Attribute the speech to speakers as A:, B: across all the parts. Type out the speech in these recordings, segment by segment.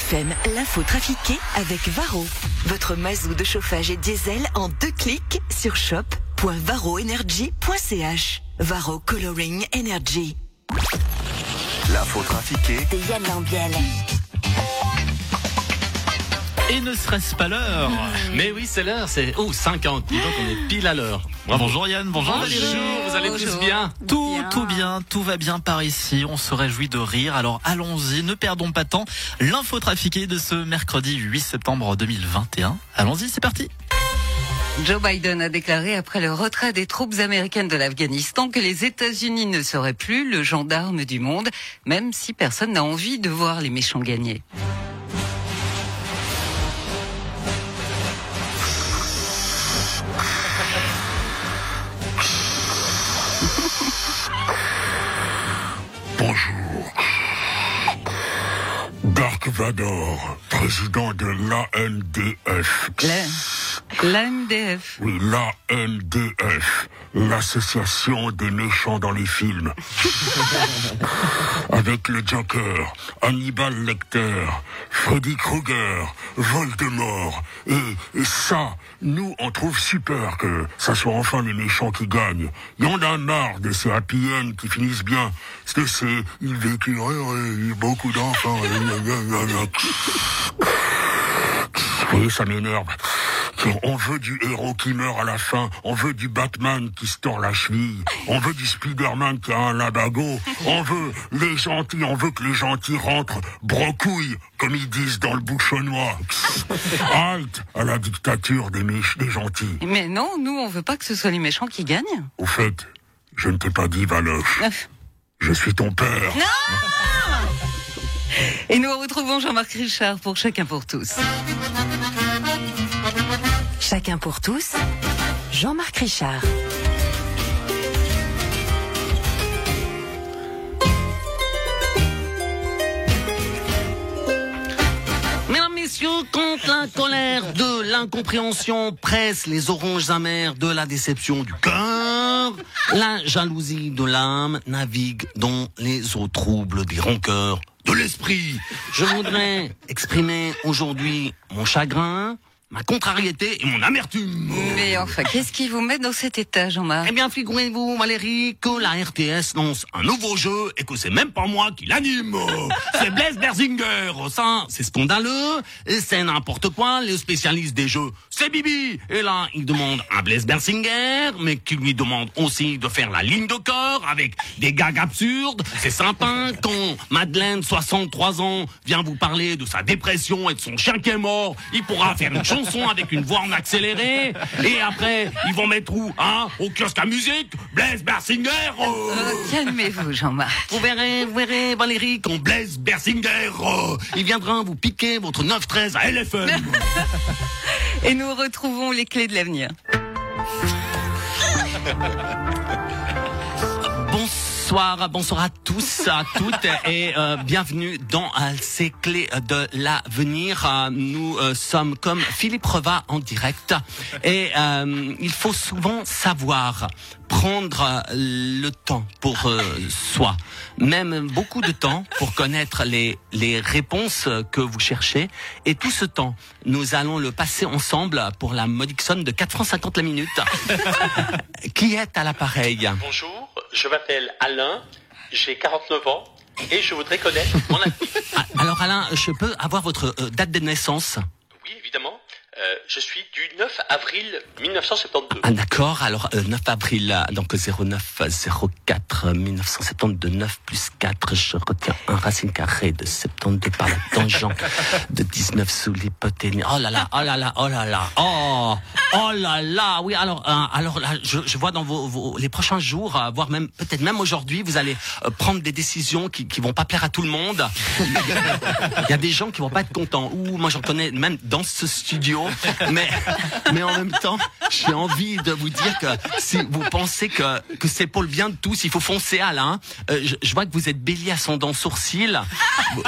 A: FM, l'info trafiquée avec Varro. Votre mazou de chauffage et diesel en deux clics sur shop.varroenergy.ch. Varro Coloring Energy.
B: L'info trafiquée
A: De Yann Lambiel.
C: Et ne serait-ce pas l'heure?
D: Mais oui, c'est l'heure, c'est oh 50. Dis donc, on est pile à l'heure. Bravo.
C: Bonjour Yann, bonjour Valérie.
D: Bonjour, vous allez tous bien
C: Tout, tout bien, tout va bien par ici. On se réjouit de rire. Alors allons-y, ne perdons pas de temps. L'info trafiquée de ce mercredi 8 septembre 2021. Allons-y, c'est parti.
E: Joe Biden a déclaré après le retrait des troupes américaines de l'Afghanistan que les États-Unis ne seraient plus le gendarme du monde, même si personne n'a envie de voir les méchants gagner.
F: Dark Vador, président de l'ANDF.
E: L'AMDF.
F: Oui, l'ANDF, l'association des méchants dans les films. Avec le Joker, Hannibal Lecter, Freddy Krueger, Voldemort. Et, et ça, nous, on trouve super que ça soit enfin les méchants qui gagnent. Il y en a marre de ces happy end qui finissent bien. Parce que c'est, ils vécurent, euh, beaucoup d'enfants. Oui, ça m'énerve. On veut du héros qui meurt à la fin. On veut du Batman qui se tord la cheville. On veut du Spider-Man qui a un labago. On veut les gentils. On veut que les gentils rentrent brocouille, comme ils disent dans le bouchonnois. Halte à la dictature des, méch- des gentils.
E: Mais non, nous, on veut pas que ce soit les méchants qui gagnent.
F: Au fait, je ne t'ai pas dit, Valoche. Je suis ton père.
E: Et nous retrouvons Jean-Marc Richard pour Chacun pour tous.
A: Chacun pour tous. Jean-Marc Richard.
D: Mesdames, messieurs, quand la colère de l'incompréhension presse les oranges amères de la déception du cœur, la jalousie de l'âme navigue dans les eaux troubles des rancœurs de l'esprit. Je voudrais exprimer aujourd'hui mon chagrin, ma contrariété et mon amertume.
E: Mais enfin, qu'est-ce qui vous met dans cet état, Jean-Marc?
D: Eh bien, figurez-vous, Valérie, que la RTS lance un nouveau jeu et que c'est même pas moi qui l'anime. C'est Blaise Berzinger. Ça, c'est scandaleux. Et c'est n'importe quoi. Les spécialistes des jeux, c'est Bibi. Et là, il demande à Blaise Berzinger, mais qui lui demande aussi de faire la ligne de corps avec des gags absurdes. C'est sympa quand Madeleine, 63 ans, vient vous parler de sa dépression et de son chien qui est mort. Il pourra faire une chanson avec une voix en accéléré. Et après, ils vont mettre où, hein, au kiosque à musique, Blaise Berzinger. euh.
E: Euh, Calmez-vous, Jean-Marc.
D: Vous verrez, vous verrez, Valérie, quand Blaise Berzinger, euh, il viendra vous piquer votre 9-13 à LFM.
E: Et nous retrouvons les clés de l'avenir.
D: Bonsoir, bonsoir à tous, à toutes et euh, bienvenue dans euh, ces clés de l'avenir. Euh, nous sommes comme Philippe Reva en direct et il faut souvent savoir prendre le temps pour soi, même beaucoup de temps pour connaître les, les réponses que vous cherchez. Et tout ce temps, nous allons le passer ensemble pour la modique somme de 4 francs 50 la minute. Qui est à l'appareil
G: Bonjour, je m'appelle Alain, j'ai 49 ans et je voudrais connaître mon avis.
D: Ah, Alors Alain, je peux avoir votre euh, date de naissance?
G: Oui, évidemment. Je suis du 9 avril 1972.
D: Ah d'accord, alors euh, 9 avril, donc 09 04 1972, 9 plus 4, je retiens un racine carrée de 72 par la tangente de 19 sous l'hypoténuse. Oh là là, oh là là, oh là là, oh, oh là là, oui, alors, euh, alors là, je, je vois dans vos, vos- les prochains jours, euh, voire même, peut-être même aujourd'hui, vous allez euh, prendre des décisions qui, qui vont pas plaire à tout le monde. Il y a des gens qui vont pas être contents. Ou moi j'en connais même dans ce studio. Mais mais en même temps, j'ai envie de vous dire que si vous pensez que que c'est pour le bien de tous, il faut foncer Alain. Euh, je, je vois que vous êtes bélier ascendant sourcil. Vous,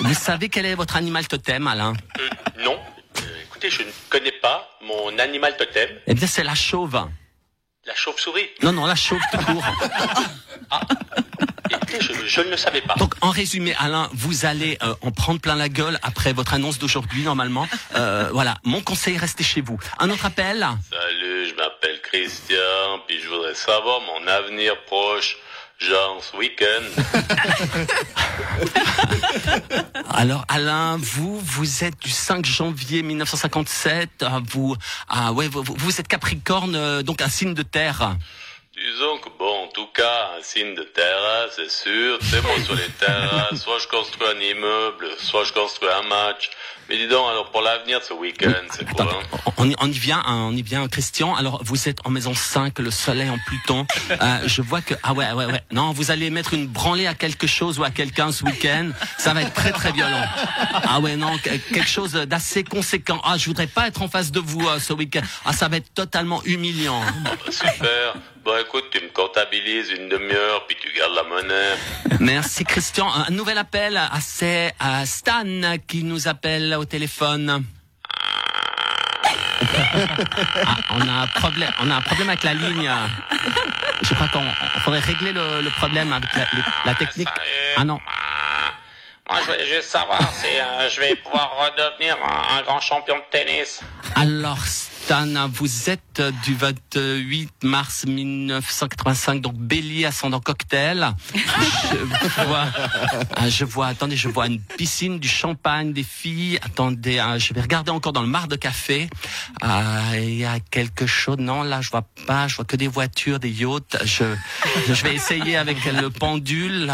D: vous savez quel est votre animal totem, Alain
G: Euh, non, Euh, écoutez, je ne connais pas mon animal totem,
D: Eh bien, c'est la chauve.
G: la chauve-souris.
D: Non, non, la chauve tout court.
G: vérité, je, je ne le savais pas.
D: Donc en résumé, Alain, vous allez euh, en prendre plein la gueule après votre annonce d'aujourd'hui normalement. Euh, voilà, mon conseil, restez chez vous. Un autre appel
G: Salut, je m'appelle Christian, puis je voudrais savoir mon avenir proche, genre ce week-end.
D: Alors Alain, vous, vous êtes du 5 janvier 1957. euh, Vous, ah ouais, vous, vous- vous êtes Capricorne, euh, donc un signe de terre.
G: Disons que bon, en tout cas, un signe de terrasse, c'est sûr. Sais, moi, sur les terrasses, soit je construis un immeuble, soit je construis un match. Mais dis donc, alors pour l'avenir ce week-end, c'est quoi hein
D: on, on y, vient, hein, on y vient, Christian. Alors, vous êtes en maison 5, le soleil en Pluton. Euh, je vois que, ah ouais, ouais, ouais. Non, vous allez mettre une branlée à quelque chose ou à quelqu'un ce week-end. Ça va être très, très violent. Ah ouais, non, que- quelque chose d'assez conséquent. Ah, je voudrais pas être en face de vous euh, ce week-end. Ah, ça va être totalement humiliant.
G: Bah, super. Bon, écoute, tu me comptabilises une demi-heure, puis tu gardes la monnaie.
D: Merci, Christian. Un nouvel appel. C'est Stan qui nous appelle au téléphone. Ah, on a un problème, on a un problème avec la ligne. Je crois qu'on on faudrait régler le, le problème avec la, le- la technique. Ah non.
G: Moi, je voulais juste savoir si euh, je vais pouvoir redevenir un, un grand champion de tennis.
D: Alors Stan, vous êtes du 28 mars 1985, donc Bélier ascendant cocktail. Je vois, ah, je vois, attendez, je vois une piscine, du champagne, des filles. Attendez, ah, je vais regarder encore dans le mar de café. Ah, Il y a quelque chose, non, là je vois pas, je vois que des voitures, des yachts. Je vais essayer avec le pendule.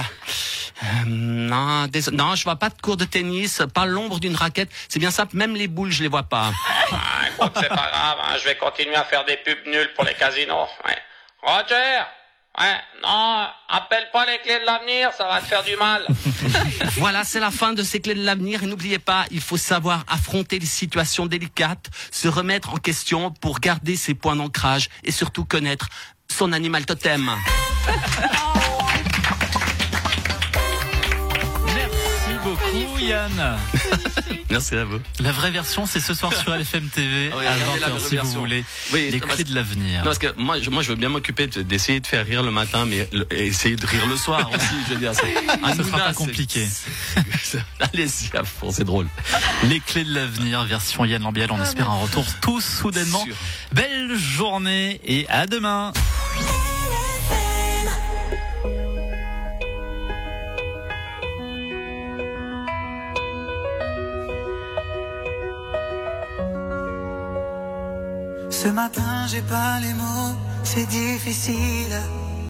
D: Euh, non, non, je vois pas de cours de tennis, pas l'ombre d'une raquette. C'est bien simple, même les boules, je les vois pas.
G: Ah, écoute, c'est pas grave, hein, je vais continuer à faire des pubs nulles pour les casinos. Ouais. Roger Ouais, non, appelle pas les clés de l'avenir, ça va te faire du mal.
D: Voilà, c'est la fin de ces clés de l'avenir. Et n'oubliez pas, il faut savoir affronter les situations délicates, se remettre en question pour garder ses points d'ancrage et surtout connaître son animal totem.
C: Yann.
D: Merci à vous.
C: La vraie version, c'est ce soir sur LFM TV
D: Ah oui,
C: à
D: regardez la
C: 20h
D: vraie
C: si vous voulez.
D: Oui,
C: les
D: parce-
C: clés de l'avenir.
D: Non, parce que moi, je, moi, je veux bien m'occuper de- d'essayer de faire rire le matin, mais le- essayer de rire le soir aussi. Je veux dire, c'est-
C: Ah, Ce
D: Hanouna,
C: sera pas compliqué.
D: Allez-y à fond, c'est drôle.
C: Les clés de l'avenir, version Yann Lambiel. On espère un retour tous soudainement.
D: Sûr.
C: Belle journée et à demain.
H: Ce matin, j'ai pas les mots, c'est difficile.